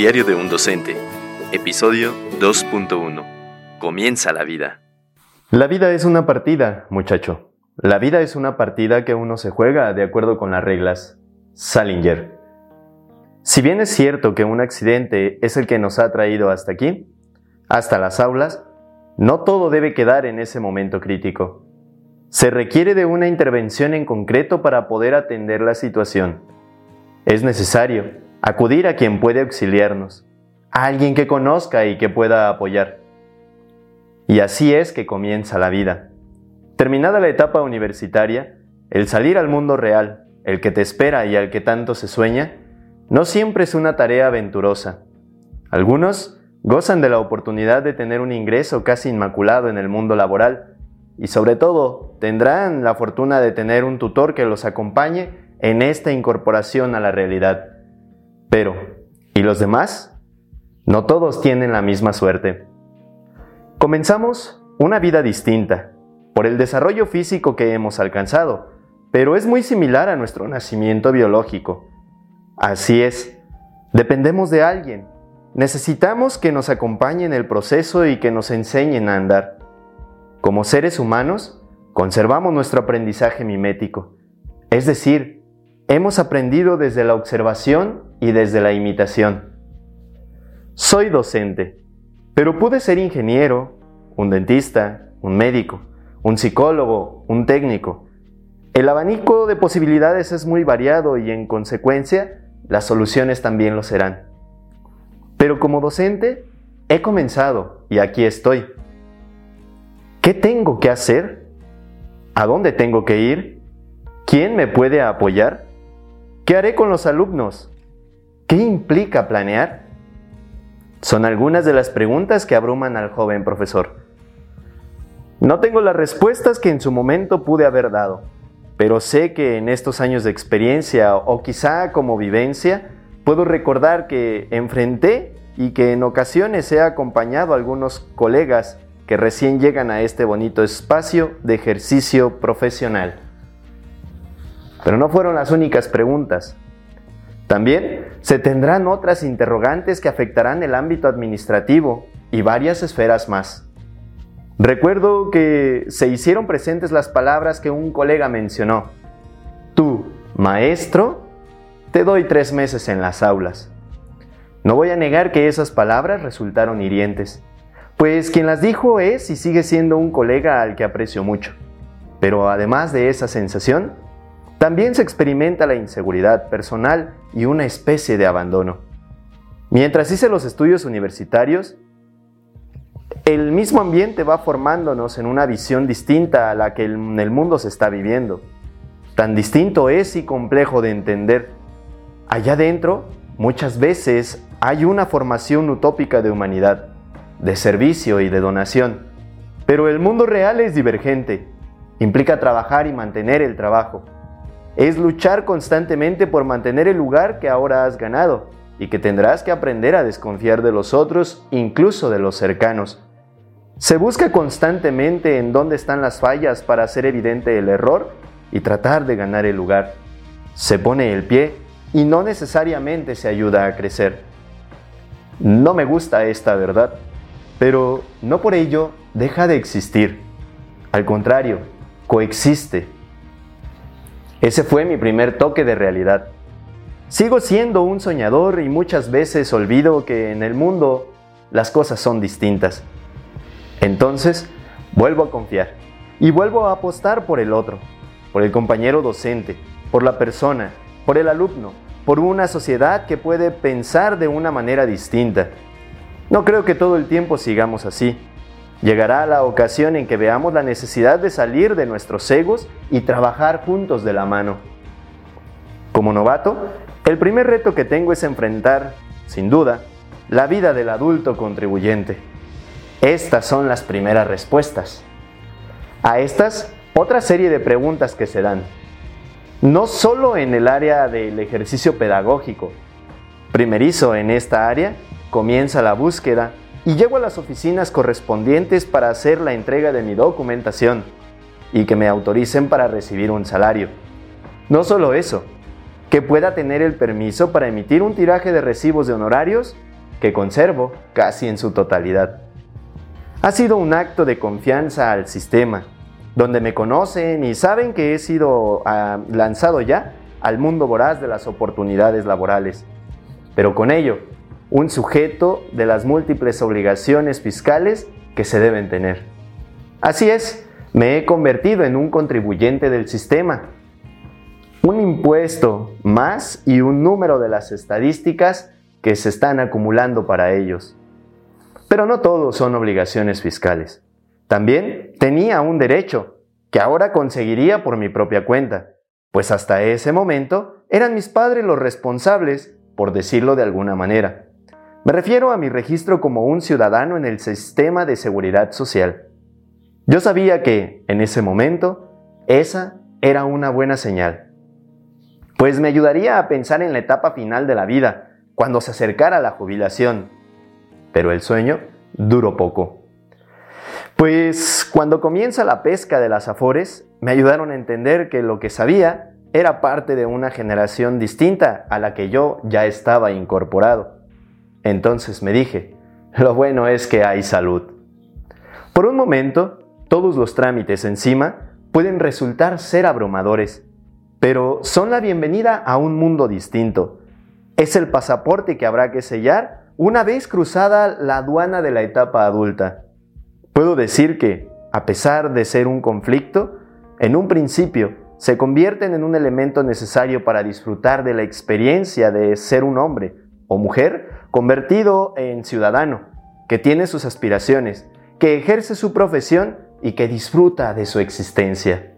Diario de un docente, episodio 2.1. Comienza la vida. La vida es una partida, muchacho. La vida es una partida que uno se juega de acuerdo con las reglas. Salinger. Si bien es cierto que un accidente es el que nos ha traído hasta aquí, hasta las aulas, no todo debe quedar en ese momento crítico. Se requiere de una intervención en concreto para poder atender la situación. Es necesario acudir a quien puede auxiliarnos, a alguien que conozca y que pueda apoyar. Y así es que comienza la vida. Terminada la etapa universitaria, el salir al mundo real, el que te espera y al que tanto se sueña, no siempre es una tarea aventurosa. Algunos gozan de la oportunidad de tener un ingreso casi inmaculado en el mundo laboral y sobre todo tendrán la fortuna de tener un tutor que los acompañe en esta incorporación a la realidad. Pero, ¿y los demás? No todos tienen la misma suerte. Comenzamos una vida distinta, por el desarrollo físico que hemos alcanzado, pero es muy similar a nuestro nacimiento biológico. Así es, dependemos de alguien. Necesitamos que nos acompañe en el proceso y que nos enseñen a andar. Como seres humanos, conservamos nuestro aprendizaje mimético, es decir, Hemos aprendido desde la observación y desde la imitación. Soy docente, pero pude ser ingeniero, un dentista, un médico, un psicólogo, un técnico. El abanico de posibilidades es muy variado y en consecuencia las soluciones también lo serán. Pero como docente he comenzado y aquí estoy. ¿Qué tengo que hacer? ¿A dónde tengo que ir? ¿Quién me puede apoyar? ¿Qué haré con los alumnos? ¿Qué implica planear? Son algunas de las preguntas que abruman al joven profesor. No tengo las respuestas que en su momento pude haber dado, pero sé que en estos años de experiencia o quizá como vivencia, puedo recordar que enfrenté y que en ocasiones he acompañado a algunos colegas que recién llegan a este bonito espacio de ejercicio profesional. Pero no fueron las únicas preguntas. También se tendrán otras interrogantes que afectarán el ámbito administrativo y varias esferas más. Recuerdo que se hicieron presentes las palabras que un colega mencionó. Tú, maestro, te doy tres meses en las aulas. No voy a negar que esas palabras resultaron hirientes, pues quien las dijo es y sigue siendo un colega al que aprecio mucho. Pero además de esa sensación, también se experimenta la inseguridad personal y una especie de abandono. Mientras hice los estudios universitarios, el mismo ambiente va formándonos en una visión distinta a la que en el mundo se está viviendo. Tan distinto es y complejo de entender. Allá adentro, muchas veces hay una formación utópica de humanidad, de servicio y de donación. Pero el mundo real es divergente. Implica trabajar y mantener el trabajo es luchar constantemente por mantener el lugar que ahora has ganado y que tendrás que aprender a desconfiar de los otros, incluso de los cercanos. Se busca constantemente en dónde están las fallas para hacer evidente el error y tratar de ganar el lugar. Se pone el pie y no necesariamente se ayuda a crecer. No me gusta esta verdad, pero no por ello deja de existir. Al contrario, coexiste ese fue mi primer toque de realidad. Sigo siendo un soñador y muchas veces olvido que en el mundo las cosas son distintas. Entonces, vuelvo a confiar y vuelvo a apostar por el otro, por el compañero docente, por la persona, por el alumno, por una sociedad que puede pensar de una manera distinta. No creo que todo el tiempo sigamos así. Llegará la ocasión en que veamos la necesidad de salir de nuestros egos y trabajar juntos de la mano. Como novato, el primer reto que tengo es enfrentar, sin duda, la vida del adulto contribuyente. Estas son las primeras respuestas. A estas, otra serie de preguntas que se dan. No solo en el área del ejercicio pedagógico. Primerizo en esta área comienza la búsqueda y llego a las oficinas correspondientes para hacer la entrega de mi documentación y que me autoricen para recibir un salario. No solo eso, que pueda tener el permiso para emitir un tiraje de recibos de honorarios que conservo casi en su totalidad. Ha sido un acto de confianza al sistema, donde me conocen y saben que he sido ah, lanzado ya al mundo voraz de las oportunidades laborales, pero con ello, un sujeto de las múltiples obligaciones fiscales que se deben tener. Así es, me he convertido en un contribuyente del sistema. Un impuesto más y un número de las estadísticas que se están acumulando para ellos. Pero no todos son obligaciones fiscales. También tenía un derecho que ahora conseguiría por mi propia cuenta, pues hasta ese momento eran mis padres los responsables, por decirlo de alguna manera. Me refiero a mi registro como un ciudadano en el sistema de seguridad social. Yo sabía que, en ese momento, esa era una buena señal, pues me ayudaría a pensar en la etapa final de la vida, cuando se acercara la jubilación. Pero el sueño duró poco. Pues cuando comienza la pesca de las afores, me ayudaron a entender que lo que sabía era parte de una generación distinta a la que yo ya estaba incorporado. Entonces me dije, lo bueno es que hay salud. Por un momento todos los trámites encima pueden resultar ser abrumadores, pero son la bienvenida a un mundo distinto. Es el pasaporte que habrá que sellar una vez cruzada la aduana de la etapa adulta. Puedo decir que, a pesar de ser un conflicto, en un principio se convierten en un elemento necesario para disfrutar de la experiencia de ser un hombre o mujer convertido en ciudadano, que tiene sus aspiraciones, que ejerce su profesión y que disfruta de su existencia.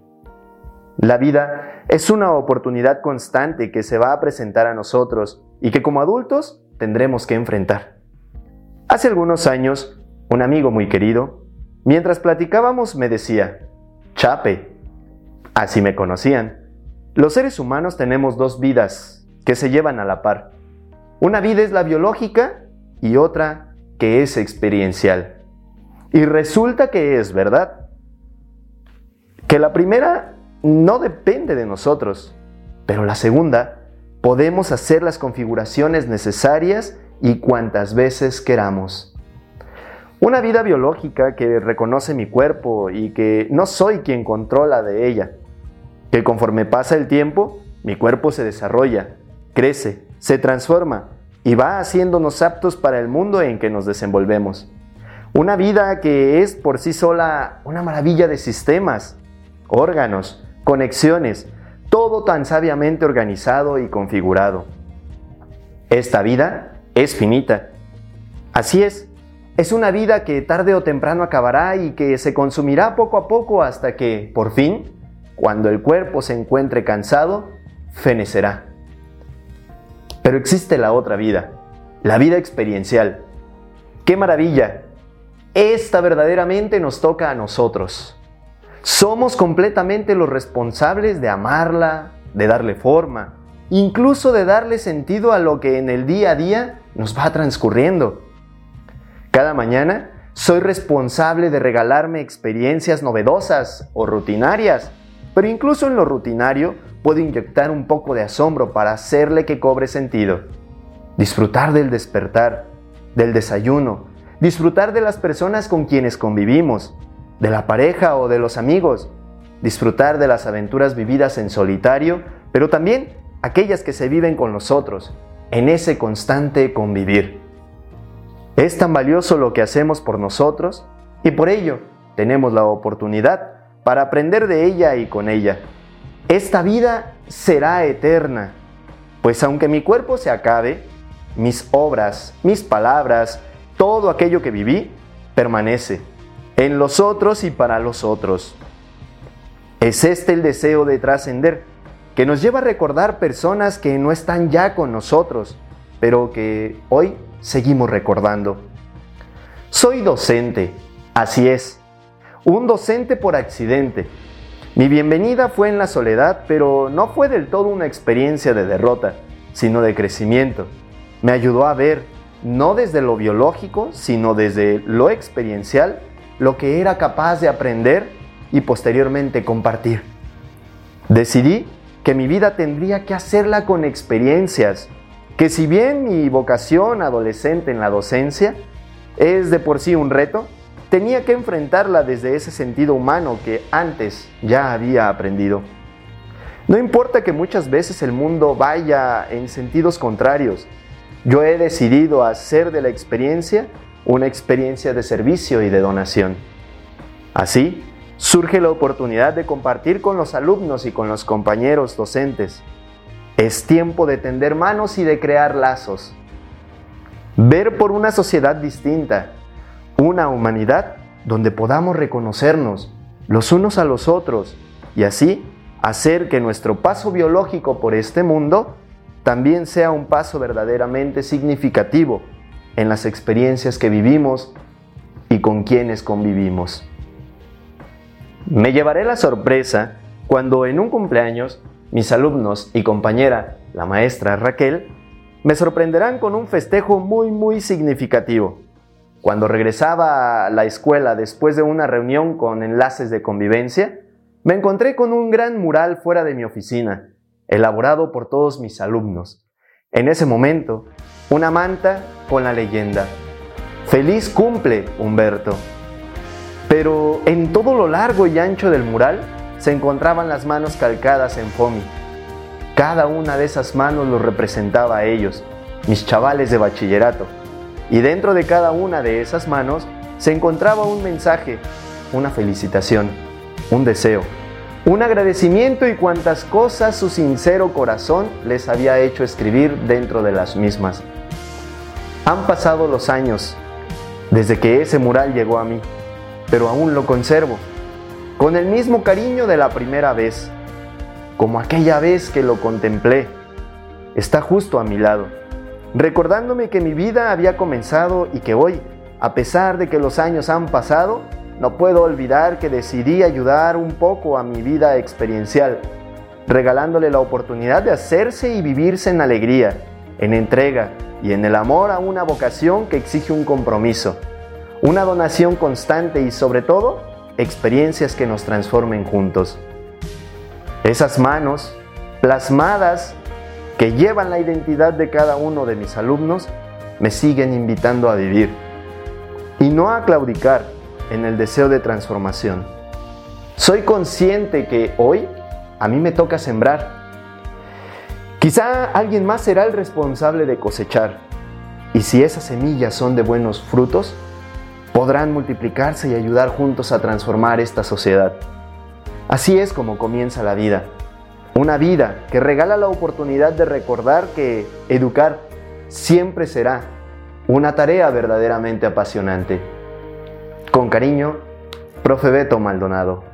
La vida es una oportunidad constante que se va a presentar a nosotros y que como adultos tendremos que enfrentar. Hace algunos años, un amigo muy querido, mientras platicábamos me decía, Chape, así me conocían, los seres humanos tenemos dos vidas que se llevan a la par. Una vida es la biológica y otra que es experiencial. Y resulta que es verdad. Que la primera no depende de nosotros, pero la segunda podemos hacer las configuraciones necesarias y cuantas veces queramos. Una vida biológica que reconoce mi cuerpo y que no soy quien controla de ella. Que conforme pasa el tiempo, mi cuerpo se desarrolla, crece, se transforma y va haciéndonos aptos para el mundo en que nos desenvolvemos. Una vida que es por sí sola una maravilla de sistemas, órganos, conexiones, todo tan sabiamente organizado y configurado. Esta vida es finita. Así es, es una vida que tarde o temprano acabará y que se consumirá poco a poco hasta que, por fin, cuando el cuerpo se encuentre cansado, fenecerá. Pero existe la otra vida, la vida experiencial. ¡Qué maravilla! Esta verdaderamente nos toca a nosotros. Somos completamente los responsables de amarla, de darle forma, incluso de darle sentido a lo que en el día a día nos va transcurriendo. Cada mañana soy responsable de regalarme experiencias novedosas o rutinarias, pero incluso en lo rutinario puedo inyectar un poco de asombro para hacerle que cobre sentido. Disfrutar del despertar, del desayuno, disfrutar de las personas con quienes convivimos, de la pareja o de los amigos, disfrutar de las aventuras vividas en solitario, pero también aquellas que se viven con nosotros, en ese constante convivir. Es tan valioso lo que hacemos por nosotros y por ello tenemos la oportunidad para aprender de ella y con ella. Esta vida será eterna, pues aunque mi cuerpo se acabe, mis obras, mis palabras, todo aquello que viví permanece en los otros y para los otros. Es este el deseo de trascender, que nos lleva a recordar personas que no están ya con nosotros, pero que hoy seguimos recordando. Soy docente, así es, un docente por accidente. Mi bienvenida fue en la soledad, pero no fue del todo una experiencia de derrota, sino de crecimiento. Me ayudó a ver no desde lo biológico, sino desde lo experiencial, lo que era capaz de aprender y posteriormente compartir. Decidí que mi vida tendría que hacerla con experiencias, que si bien mi vocación adolescente en la docencia es de por sí un reto, tenía que enfrentarla desde ese sentido humano que antes ya había aprendido. No importa que muchas veces el mundo vaya en sentidos contrarios, yo he decidido hacer de la experiencia una experiencia de servicio y de donación. Así, surge la oportunidad de compartir con los alumnos y con los compañeros docentes. Es tiempo de tender manos y de crear lazos. Ver por una sociedad distinta, una humanidad donde podamos reconocernos los unos a los otros y así hacer que nuestro paso biológico por este mundo también sea un paso verdaderamente significativo en las experiencias que vivimos y con quienes convivimos. Me llevaré la sorpresa cuando en un cumpleaños mis alumnos y compañera, la maestra Raquel, me sorprenderán con un festejo muy muy significativo. Cuando regresaba a la escuela después de una reunión con enlaces de convivencia, me encontré con un gran mural fuera de mi oficina, elaborado por todos mis alumnos. En ese momento, una manta con la leyenda, Feliz cumple, Humberto. Pero en todo lo largo y ancho del mural se encontraban las manos calcadas en foamy. Cada una de esas manos los representaba a ellos, mis chavales de bachillerato. Y dentro de cada una de esas manos se encontraba un mensaje, una felicitación un deseo, un agradecimiento y cuantas cosas su sincero corazón les había hecho escribir dentro de las mismas. Han pasado los años desde que ese mural llegó a mí, pero aún lo conservo, con el mismo cariño de la primera vez, como aquella vez que lo contemplé. Está justo a mi lado, recordándome que mi vida había comenzado y que hoy, a pesar de que los años han pasado, no puedo olvidar que decidí ayudar un poco a mi vida experiencial, regalándole la oportunidad de hacerse y vivirse en alegría, en entrega y en el amor a una vocación que exige un compromiso, una donación constante y sobre todo experiencias que nos transformen juntos. Esas manos, plasmadas, que llevan la identidad de cada uno de mis alumnos, me siguen invitando a vivir y no a claudicar en el deseo de transformación. Soy consciente que hoy a mí me toca sembrar. Quizá alguien más será el responsable de cosechar. Y si esas semillas son de buenos frutos, podrán multiplicarse y ayudar juntos a transformar esta sociedad. Así es como comienza la vida. Una vida que regala la oportunidad de recordar que educar siempre será una tarea verdaderamente apasionante. Con cariño, Profe Beto Maldonado.